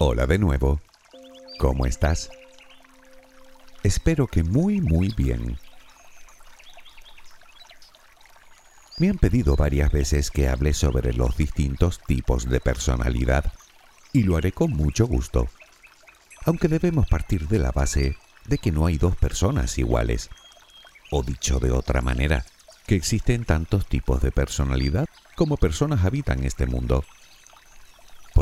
Hola de nuevo. ¿Cómo estás? Espero que muy muy bien. Me han pedido varias veces que hable sobre los distintos tipos de personalidad y lo haré con mucho gusto, aunque debemos partir de la base de que no hay dos personas iguales, o dicho de otra manera, que existen tantos tipos de personalidad como personas habitan este mundo.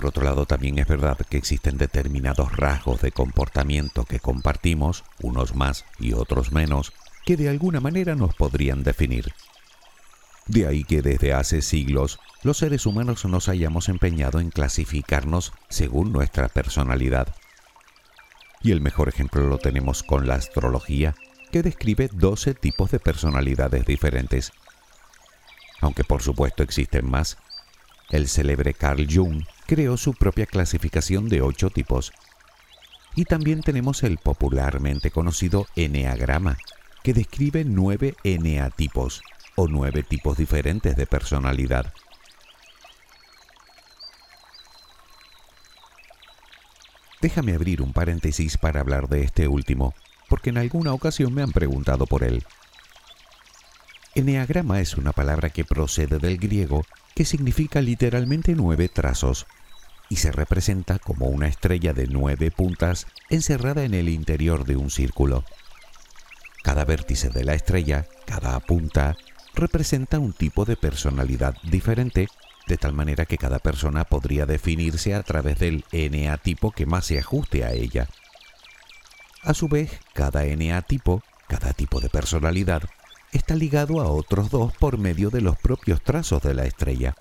Otro lado, también es verdad que existen determinados rasgos de comportamiento que compartimos, unos más y otros menos, que de alguna manera nos podrían definir. De ahí que desde hace siglos los seres humanos nos hayamos empeñado en clasificarnos según nuestra personalidad. Y el mejor ejemplo lo tenemos con la astrología, que describe 12 tipos de personalidades diferentes. Aunque por supuesto existen más, el célebre Carl Jung creó su propia clasificación de 8 tipos. Y también tenemos el popularmente conocido Enneagrama, que describe 9 eneatipos, o 9 tipos diferentes de personalidad. Déjame abrir un paréntesis para hablar de este último, porque en alguna ocasión me han preguntado por él. Enneagrama es una palabra que procede del griego que significa literalmente nueve trazos y se representa como una estrella de nueve puntas encerrada en el interior de un círculo. Cada vértice de la estrella, cada punta, representa un tipo de personalidad diferente, de tal manera que cada persona podría definirse a través del tipo que más se ajuste a ella. A su vez, cada tipo, cada tipo de personalidad, está ligado a otros dos por medio de los propios trazos de la estrella.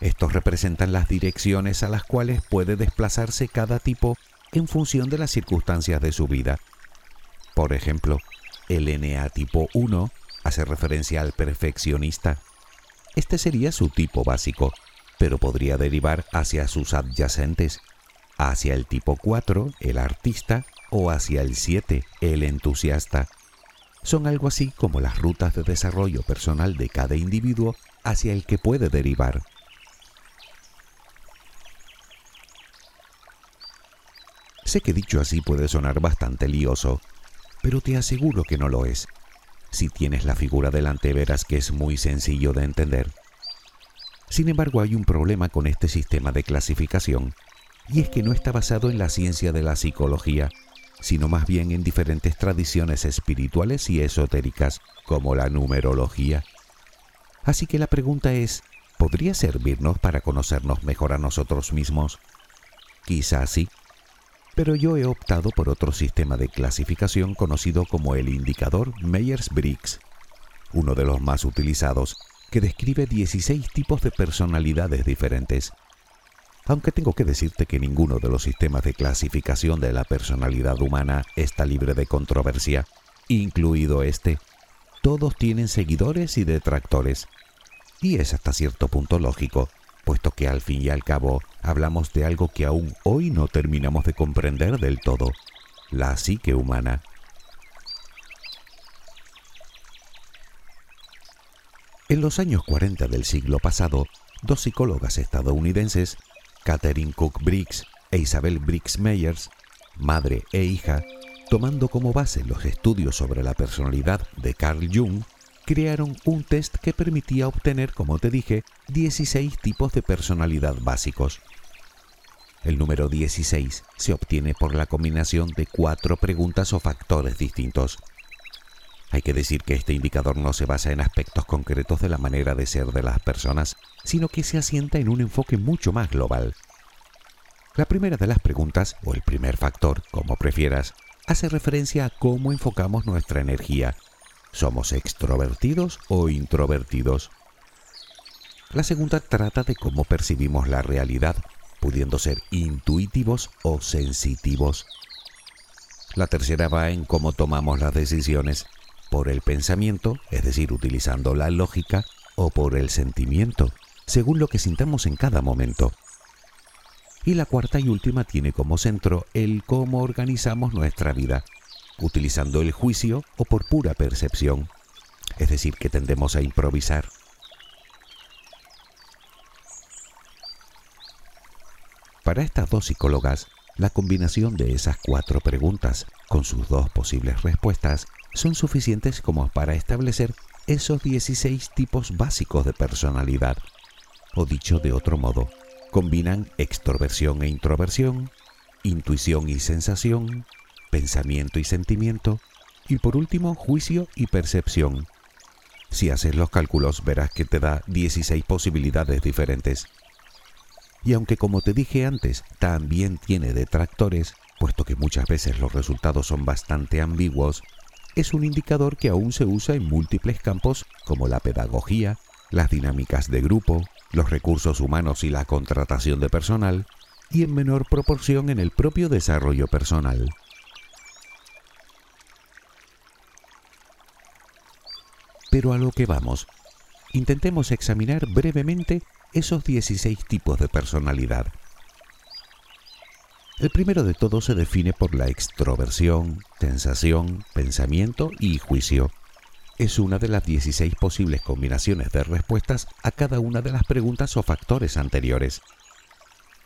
Estos representan las direcciones a las cuales puede desplazarse cada tipo en función de las circunstancias de su vida. Por ejemplo, el NA tipo 1 hace referencia al perfeccionista. Este sería su tipo básico, pero podría derivar hacia sus adyacentes, hacia el tipo 4, el artista, o hacia el 7, el entusiasta. Son algo así como las rutas de desarrollo personal de cada individuo hacia el que puede derivar. Sé que dicho así puede sonar bastante lioso, pero te aseguro que no lo es. Si tienes la figura delante verás que es muy sencillo de entender. Sin embargo, hay un problema con este sistema de clasificación, y es que no está basado en la ciencia de la psicología, sino más bien en diferentes tradiciones espirituales y esotéricas, como la numerología. Así que la pregunta es, ¿podría servirnos para conocernos mejor a nosotros mismos? Quizás sí, pero yo he optado por otro sistema de clasificación conocido como el indicador Myers-Briggs, uno de los más utilizados, que describe 16 tipos de personalidades diferentes aunque tengo que decirte que ninguno de los sistemas de clasificación de la personalidad humana está libre de controversia, incluido este. Todos tienen seguidores y detractores. Y es hasta cierto punto lógico, puesto que al fin y al cabo hablamos de algo que aún hoy no terminamos de comprender del todo, la psique humana. En los años 40 del siglo pasado, dos psicólogas estadounidenses Catherine Cook Briggs e Isabel Briggs Meyers, madre e hija, tomando como base los estudios sobre la personalidad de Carl Jung, crearon un test que permitía obtener, como te dije, 16 tipos de personalidad básicos. El número 16 se obtiene por la combinación de cuatro preguntas o factores distintos. Hay que decir que este indicador no se basa en aspectos concretos de la manera de ser de las personas, sino que se asienta en un enfoque mucho más global. La primera de las preguntas, o el primer factor, como prefieras, hace referencia a cómo enfocamos nuestra energía. ¿Somos extrovertidos o introvertidos? La segunda trata de cómo percibimos la realidad, pudiendo ser intuitivos o sensitivos. La tercera va en cómo tomamos las decisiones, por el pensamiento, es decir, utilizando la lógica, o por el sentimiento, según lo que sintamos en cada momento. Y la cuarta y última tiene como centro el cómo organizamos nuestra vida, utilizando el juicio o por pura percepción, es decir, que tendemos a improvisar. Para estas dos psicólogas, la combinación de esas cuatro preguntas con sus dos posibles respuestas son suficientes como para establecer esos 16 tipos básicos de personalidad. O dicho de otro modo, combinan extroversión e introversión, intuición y sensación, pensamiento y sentimiento, y por último juicio y percepción. Si haces los cálculos verás que te da 16 posibilidades diferentes. Y aunque como te dije antes, también tiene detractores, puesto que muchas veces los resultados son bastante ambiguos, es un indicador que aún se usa en múltiples campos como la pedagogía, las dinámicas de grupo, los recursos humanos y la contratación de personal, y en menor proporción en el propio desarrollo personal. Pero a lo que vamos, intentemos examinar brevemente esos 16 tipos de personalidad. El primero de todos se define por la extroversión, sensación, pensamiento y juicio. Es una de las 16 posibles combinaciones de respuestas a cada una de las preguntas o factores anteriores.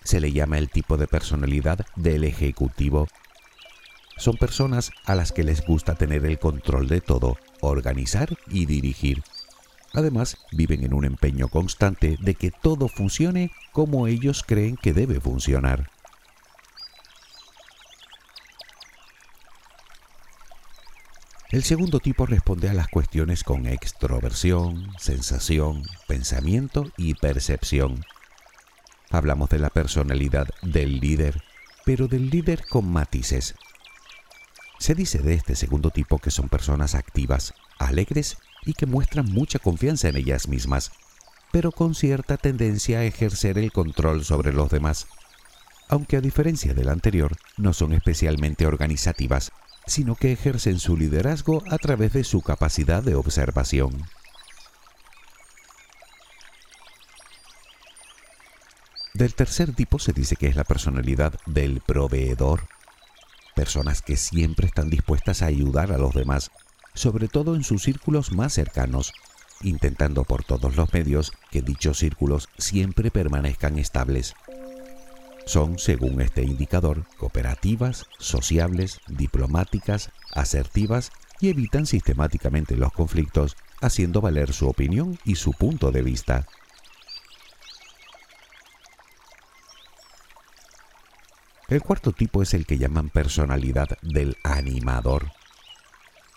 Se le llama el tipo de personalidad del ejecutivo. Son personas a las que les gusta tener el control de todo, organizar y dirigir. Además, viven en un empeño constante de que todo funcione como ellos creen que debe funcionar. El segundo tipo responde a las cuestiones con extroversión, sensación, pensamiento y percepción. Hablamos de la personalidad del líder, pero del líder con matices. Se dice de este segundo tipo que son personas activas, alegres y que muestran mucha confianza en ellas mismas, pero con cierta tendencia a ejercer el control sobre los demás. Aunque a diferencia del anterior, no son especialmente organizativas, sino que ejercen su liderazgo a través de su capacidad de observación. Del tercer tipo se dice que es la personalidad del proveedor personas que siempre están dispuestas a ayudar a los demás, sobre todo en sus círculos más cercanos, intentando por todos los medios que dichos círculos siempre permanezcan estables. Son, según este indicador, cooperativas, sociables, diplomáticas, asertivas y evitan sistemáticamente los conflictos, haciendo valer su opinión y su punto de vista. El cuarto tipo es el que llaman personalidad del animador.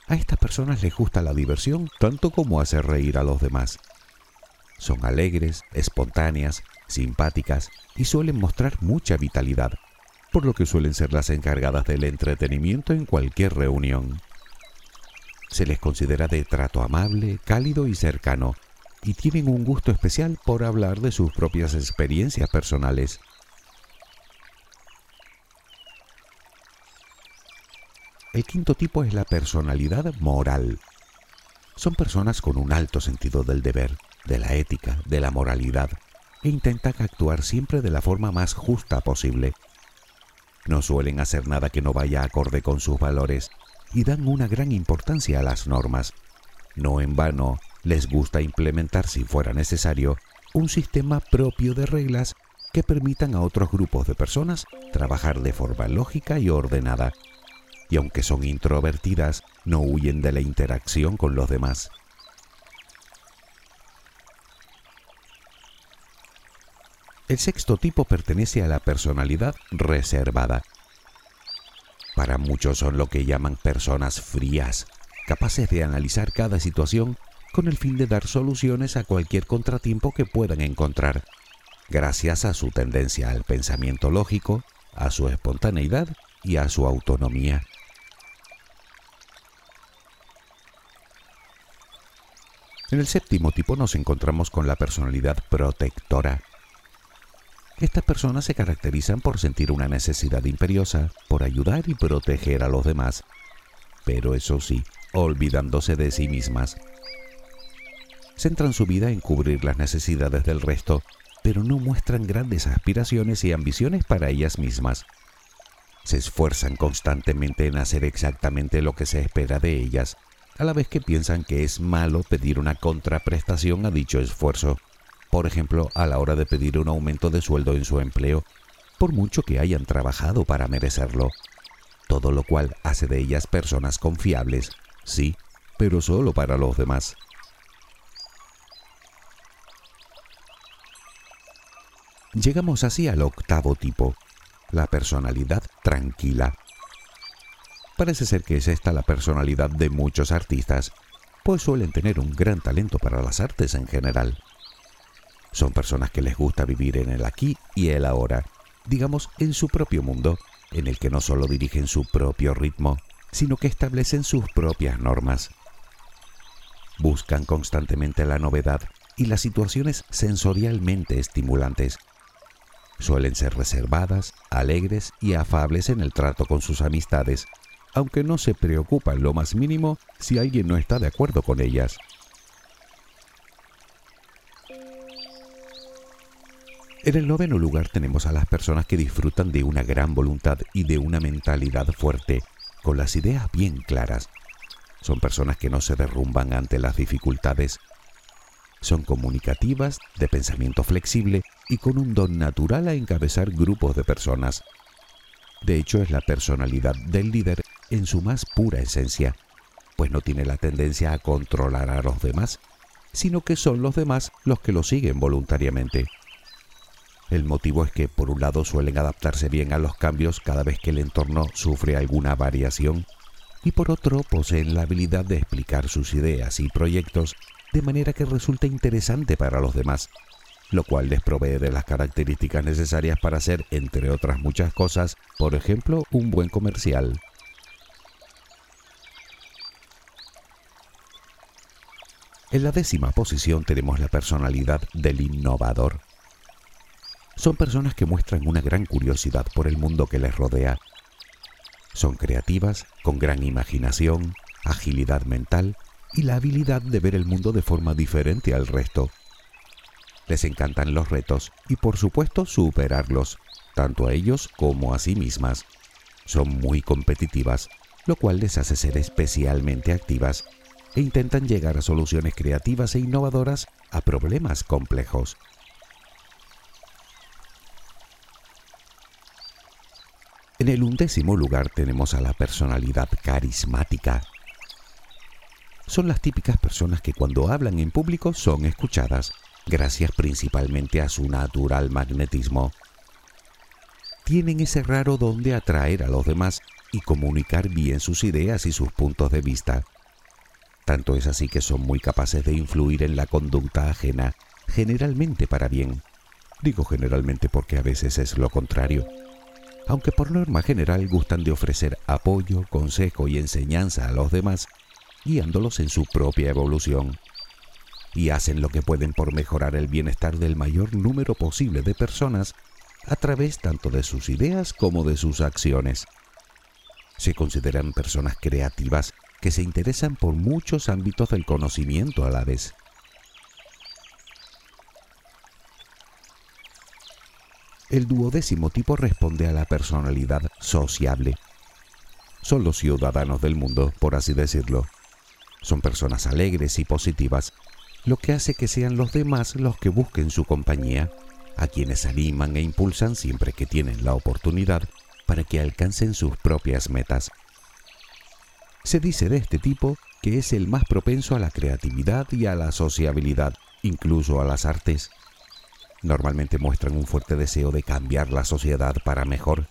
A estas personas les gusta la diversión tanto como hacer reír a los demás. Son alegres, espontáneas, simpáticas y suelen mostrar mucha vitalidad, por lo que suelen ser las encargadas del entretenimiento en cualquier reunión. Se les considera de trato amable, cálido y cercano, y tienen un gusto especial por hablar de sus propias experiencias personales. El quinto tipo es la personalidad moral. Son personas con un alto sentido del deber, de la ética, de la moralidad, e intentan actuar siempre de la forma más justa posible. No suelen hacer nada que no vaya acorde con sus valores y dan una gran importancia a las normas. No en vano les gusta implementar, si fuera necesario, un sistema propio de reglas que permitan a otros grupos de personas trabajar de forma lógica y ordenada y aunque son introvertidas, no huyen de la interacción con los demás. El sexto tipo pertenece a la personalidad reservada. Para muchos son lo que llaman personas frías, capaces de analizar cada situación con el fin de dar soluciones a cualquier contratiempo que puedan encontrar, gracias a su tendencia al pensamiento lógico, a su espontaneidad y a su autonomía. En el séptimo tipo nos encontramos con la personalidad protectora. Estas personas se caracterizan por sentir una necesidad imperiosa, por ayudar y proteger a los demás, pero eso sí, olvidándose de sí mismas. Centran su vida en cubrir las necesidades del resto, pero no muestran grandes aspiraciones y ambiciones para ellas mismas. Se esfuerzan constantemente en hacer exactamente lo que se espera de ellas, a la vez que piensan que es malo pedir una contraprestación a dicho esfuerzo, por ejemplo, a la hora de pedir un aumento de sueldo en su empleo, por mucho que hayan trabajado para merecerlo, todo lo cual hace de ellas personas confiables, sí, pero solo para los demás. Llegamos así al octavo tipo, la personalidad tranquila. Parece ser que es esta la personalidad de muchos artistas, pues suelen tener un gran talento para las artes en general. Son personas que les gusta vivir en el aquí y el ahora, digamos en su propio mundo, en el que no solo dirigen su propio ritmo, sino que establecen sus propias normas. Buscan constantemente la novedad y las situaciones sensorialmente estimulantes. Suelen ser reservadas, alegres y afables en el trato con sus amistades, aunque no se preocupan lo más mínimo si alguien no está de acuerdo con ellas. En el noveno lugar tenemos a las personas que disfrutan de una gran voluntad y de una mentalidad fuerte, con las ideas bien claras. Son personas que no se derrumban ante las dificultades. Son comunicativas, de pensamiento flexible y con un don natural a encabezar grupos de personas. De hecho, es la personalidad del líder en su más pura esencia, pues no tiene la tendencia a controlar a los demás, sino que son los demás los que lo siguen voluntariamente. El motivo es que por un lado suelen adaptarse bien a los cambios cada vez que el entorno sufre alguna variación y por otro poseen la habilidad de explicar sus ideas y proyectos de manera que resulte interesante para los demás, lo cual les provee de las características necesarias para ser, entre otras muchas cosas, por ejemplo, un buen comercial. En la décima posición tenemos la personalidad del innovador son personas que muestran una gran curiosidad por el mundo que les rodea. Son creativas, con gran imaginación, agilidad mental y la habilidad de ver el mundo de forma diferente al resto. Les encantan los retos y por supuesto superarlos, tanto a ellos como a sí mismas. Son muy competitivas, lo cual les hace ser especialmente activas e intentan llegar a soluciones creativas e innovadoras a problemas complejos. En el undécimo lugar tenemos a la personalidad carismática. Son las típicas personas que cuando hablan en público son escuchadas, gracias principalmente a su natural magnetismo. Tienen ese raro don de atraer a los demás y comunicar bien sus ideas y sus puntos de vista. Tanto es así que son muy capaces de influir en la conducta ajena, generalmente para bien. Digo generalmente porque a veces es lo contrario aunque por norma general gustan de ofrecer apoyo, consejo y enseñanza a los demás, guiándolos en su propia evolución. Y hacen lo que pueden por mejorar el bienestar del mayor número posible de personas a través tanto de sus ideas como de sus acciones. Se consideran personas creativas que se interesan por muchos ámbitos del conocimiento a la vez. El duodécimo tipo responde a la personalidad sociable. Son los ciudadanos del mundo, por así decirlo. Son personas alegres y positivas, lo que hace que sean los demás los que busquen su compañía, a quienes animan e impulsan siempre que tienen la oportunidad para que alcancen sus propias metas. Se dice de este tipo que es el más propenso a la creatividad y a la sociabilidad, incluso a las artes normalmente muestran un fuerte deseo de cambiar la sociedad para mejor.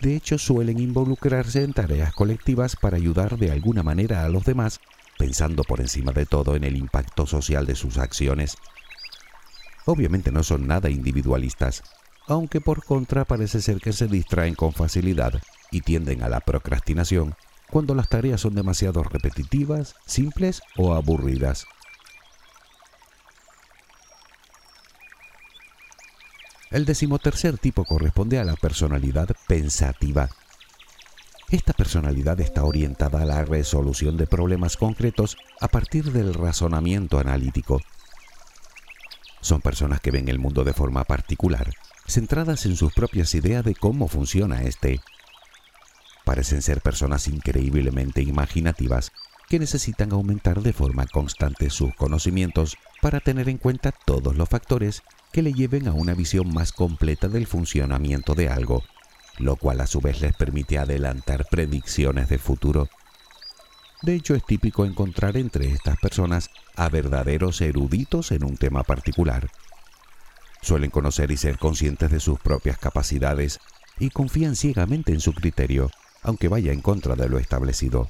De hecho, suelen involucrarse en tareas colectivas para ayudar de alguna manera a los demás, pensando por encima de todo en el impacto social de sus acciones. Obviamente no son nada individualistas, aunque por contra parece ser que se distraen con facilidad y tienden a la procrastinación cuando las tareas son demasiado repetitivas, simples o aburridas. El decimotercer tipo corresponde a la personalidad pensativa. Esta personalidad está orientada a la resolución de problemas concretos a partir del razonamiento analítico. Son personas que ven el mundo de forma particular, centradas en sus propias ideas de cómo funciona este. Parecen ser personas increíblemente imaginativas que necesitan aumentar de forma constante sus conocimientos para tener en cuenta todos los factores que le lleven a una visión más completa del funcionamiento de algo, lo cual a su vez les permite adelantar predicciones del futuro. De hecho, es típico encontrar entre estas personas a verdaderos eruditos en un tema particular. Suelen conocer y ser conscientes de sus propias capacidades y confían ciegamente en su criterio, aunque vaya en contra de lo establecido.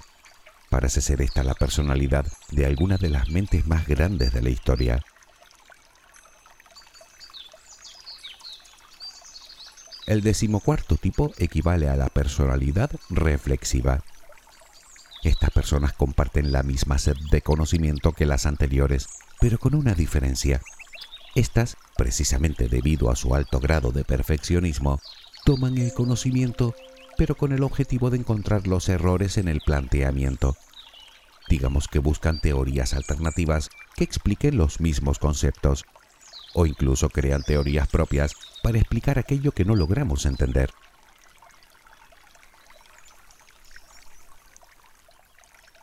Parece ser esta la personalidad de alguna de las mentes más grandes de la historia. El decimocuarto tipo equivale a la personalidad reflexiva. Estas personas comparten la misma sed de conocimiento que las anteriores, pero con una diferencia. Estas, precisamente debido a su alto grado de perfeccionismo, toman el conocimiento pero con el objetivo de encontrar los errores en el planteamiento. Digamos que buscan teorías alternativas que expliquen los mismos conceptos, o incluso crean teorías propias para explicar aquello que no logramos entender.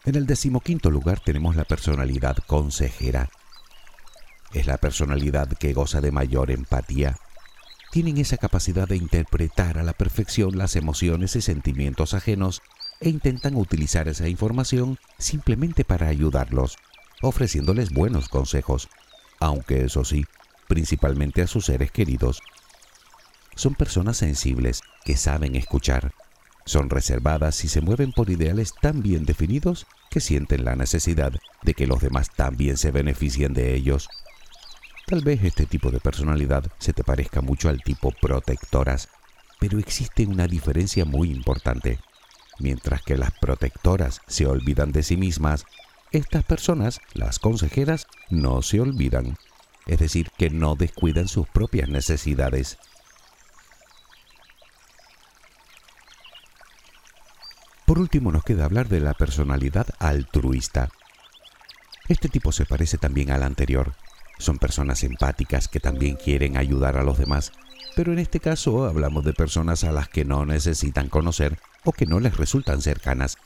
En el decimoquinto lugar tenemos la personalidad consejera. Es la personalidad que goza de mayor empatía, tienen esa capacidad de interpretar a la perfección las emociones y sentimientos ajenos e intentan utilizar esa información simplemente para ayudarlos, ofreciéndoles buenos consejos, aunque eso sí, principalmente a sus seres queridos. Son personas sensibles que saben escuchar, son reservadas y se mueven por ideales tan bien definidos que sienten la necesidad de que los demás también se beneficien de ellos Tal vez este tipo de personalidad se te parezca mucho al tipo protectoras, pero existe una diferencia muy importante. Mientras que las protectoras se olvidan de sí mismas, estas personas, las consejeras, no se olvidan, es decir, que no descuidan sus propias necesidades. Por último nos queda hablar de la personalidad altruista. Este tipo se parece también al anterior, son personas empáticas que también quieren ayudar a los demás, pero en este caso hablamos de personas a las que no necesitan conocer o que no les resultan cercanas.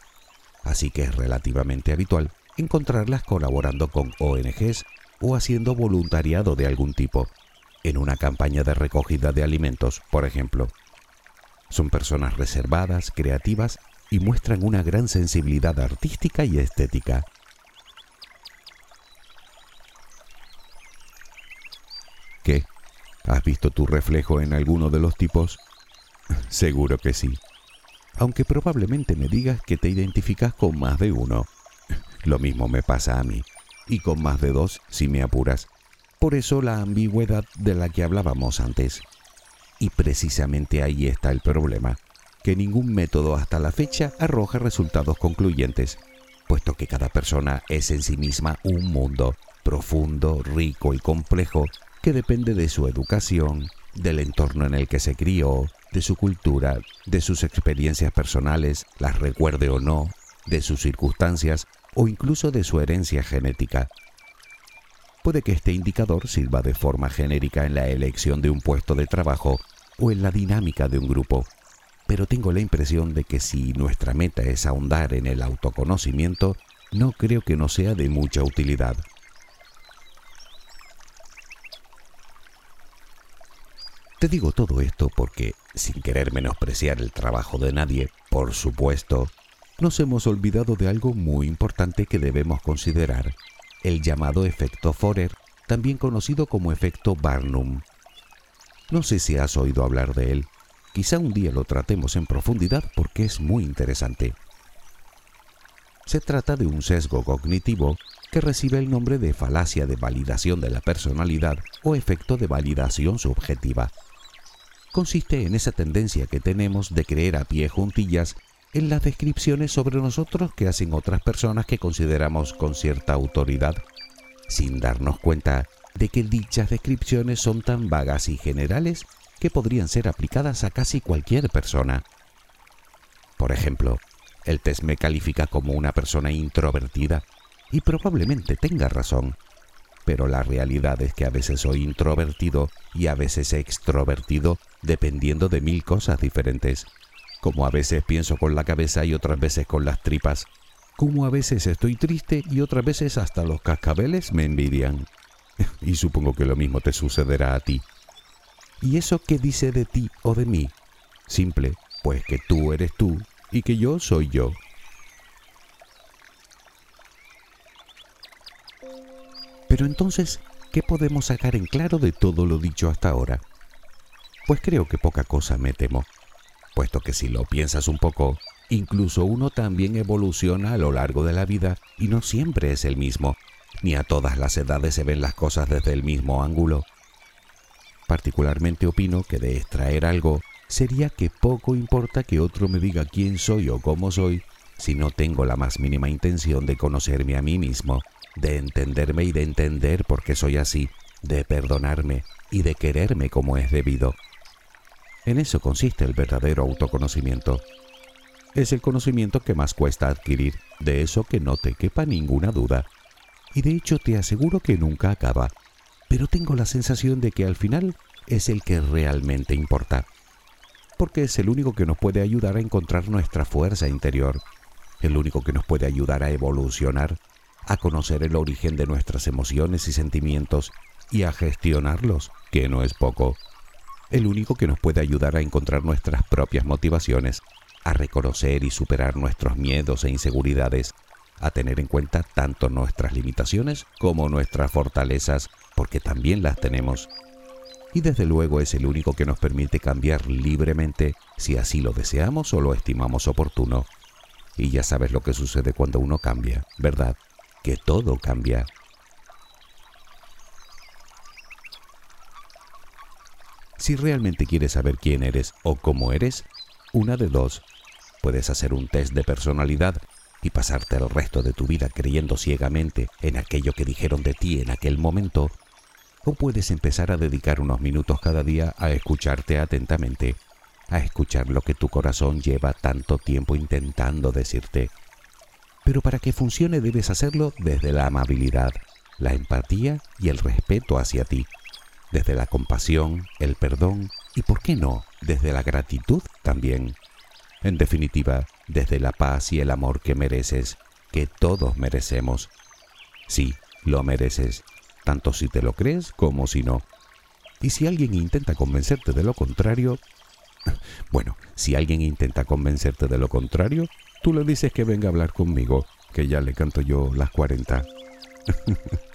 Así que es relativamente habitual encontrarlas colaborando con ONGs o haciendo voluntariado de algún tipo, en una campaña de recogida de alimentos, por ejemplo. Son personas reservadas, creativas y muestran una gran sensibilidad artística y estética. ¿Qué? ¿Has visto tu reflejo en alguno de los tipos? Seguro que sí. Aunque probablemente me digas que te identificas con más de uno. Lo mismo me pasa a mí. Y con más de dos si me apuras. Por eso la ambigüedad de la que hablábamos antes. Y precisamente ahí está el problema, que ningún método hasta la fecha arroja resultados concluyentes, puesto que cada persona es en sí misma un mundo profundo, rico y complejo que depende de su educación, del entorno en el que se crió, de su cultura, de sus experiencias personales, las recuerde o no, de sus circunstancias o incluso de su herencia genética. Puede que este indicador sirva de forma genérica en la elección de un puesto de trabajo o en la dinámica de un grupo, pero tengo la impresión de que si nuestra meta es ahondar en el autoconocimiento, no creo que no sea de mucha utilidad. Te digo todo esto porque, sin querer menospreciar el trabajo de nadie, por supuesto, nos hemos olvidado de algo muy importante que debemos considerar, el llamado efecto Forer, también conocido como efecto Barnum. No sé si has oído hablar de él, quizá un día lo tratemos en profundidad porque es muy interesante. Se trata de un sesgo cognitivo que recibe el nombre de falacia de validación de la personalidad o efecto de validación subjetiva. Consiste en esa tendencia que tenemos de creer a pie juntillas en las descripciones sobre nosotros que hacen otras personas que consideramos con cierta autoridad, sin darnos cuenta de que dichas descripciones son tan vagas y generales que podrían ser aplicadas a casi cualquier persona. Por ejemplo, el test me califica como una persona introvertida y probablemente tenga razón. Pero la realidad es que a veces soy introvertido y a veces extrovertido dependiendo de mil cosas diferentes. Como a veces pienso con la cabeza y otras veces con las tripas. Como a veces estoy triste y otras veces hasta los cascabeles me envidian. y supongo que lo mismo te sucederá a ti. ¿Y eso qué dice de ti o de mí? Simple, pues que tú eres tú y que yo soy yo. Pero entonces, ¿qué podemos sacar en claro de todo lo dicho hasta ahora? Pues creo que poca cosa me temo, puesto que si lo piensas un poco, incluso uno también evoluciona a lo largo de la vida y no siempre es el mismo, ni a todas las edades se ven las cosas desde el mismo ángulo. Particularmente opino que de extraer algo sería que poco importa que otro me diga quién soy o cómo soy si no tengo la más mínima intención de conocerme a mí mismo, de entenderme y de entender por qué soy así, de perdonarme y de quererme como es debido. En eso consiste el verdadero autoconocimiento. Es el conocimiento que más cuesta adquirir, de eso que no te quepa ninguna duda. Y de hecho te aseguro que nunca acaba, pero tengo la sensación de que al final es el que realmente importa porque es el único que nos puede ayudar a encontrar nuestra fuerza interior, el único que nos puede ayudar a evolucionar, a conocer el origen de nuestras emociones y sentimientos y a gestionarlos, que no es poco, el único que nos puede ayudar a encontrar nuestras propias motivaciones, a reconocer y superar nuestros miedos e inseguridades, a tener en cuenta tanto nuestras limitaciones como nuestras fortalezas, porque también las tenemos y desde luego es el único que nos permite cambiar libremente si así lo deseamos o lo estimamos oportuno. Y ya sabes lo que sucede cuando uno cambia, ¿verdad? Que todo cambia. Si realmente quieres saber quién eres o cómo eres, una de dos. Puedes hacer un test de personalidad y pasarte el resto de tu vida creyendo ciegamente en aquello que dijeron de ti en aquel momento o puedes empezar a dedicar unos minutos cada día a escucharte atentamente, a escuchar lo que tu corazón lleva tanto tiempo intentando decirte. Pero para que funcione debes hacerlo desde la amabilidad, la empatía y el respeto hacia ti, desde la compasión, el perdón y, ¿por qué no?, desde la gratitud también. En definitiva, desde la paz y el amor que mereces, que todos merecemos. Sí, lo mereces tanto si te lo crees como si no. Y si alguien intenta convencerte de lo contrario, bueno, si alguien intenta convencerte de lo contrario, tú le dices que venga a hablar conmigo, que ya le canto yo las 40.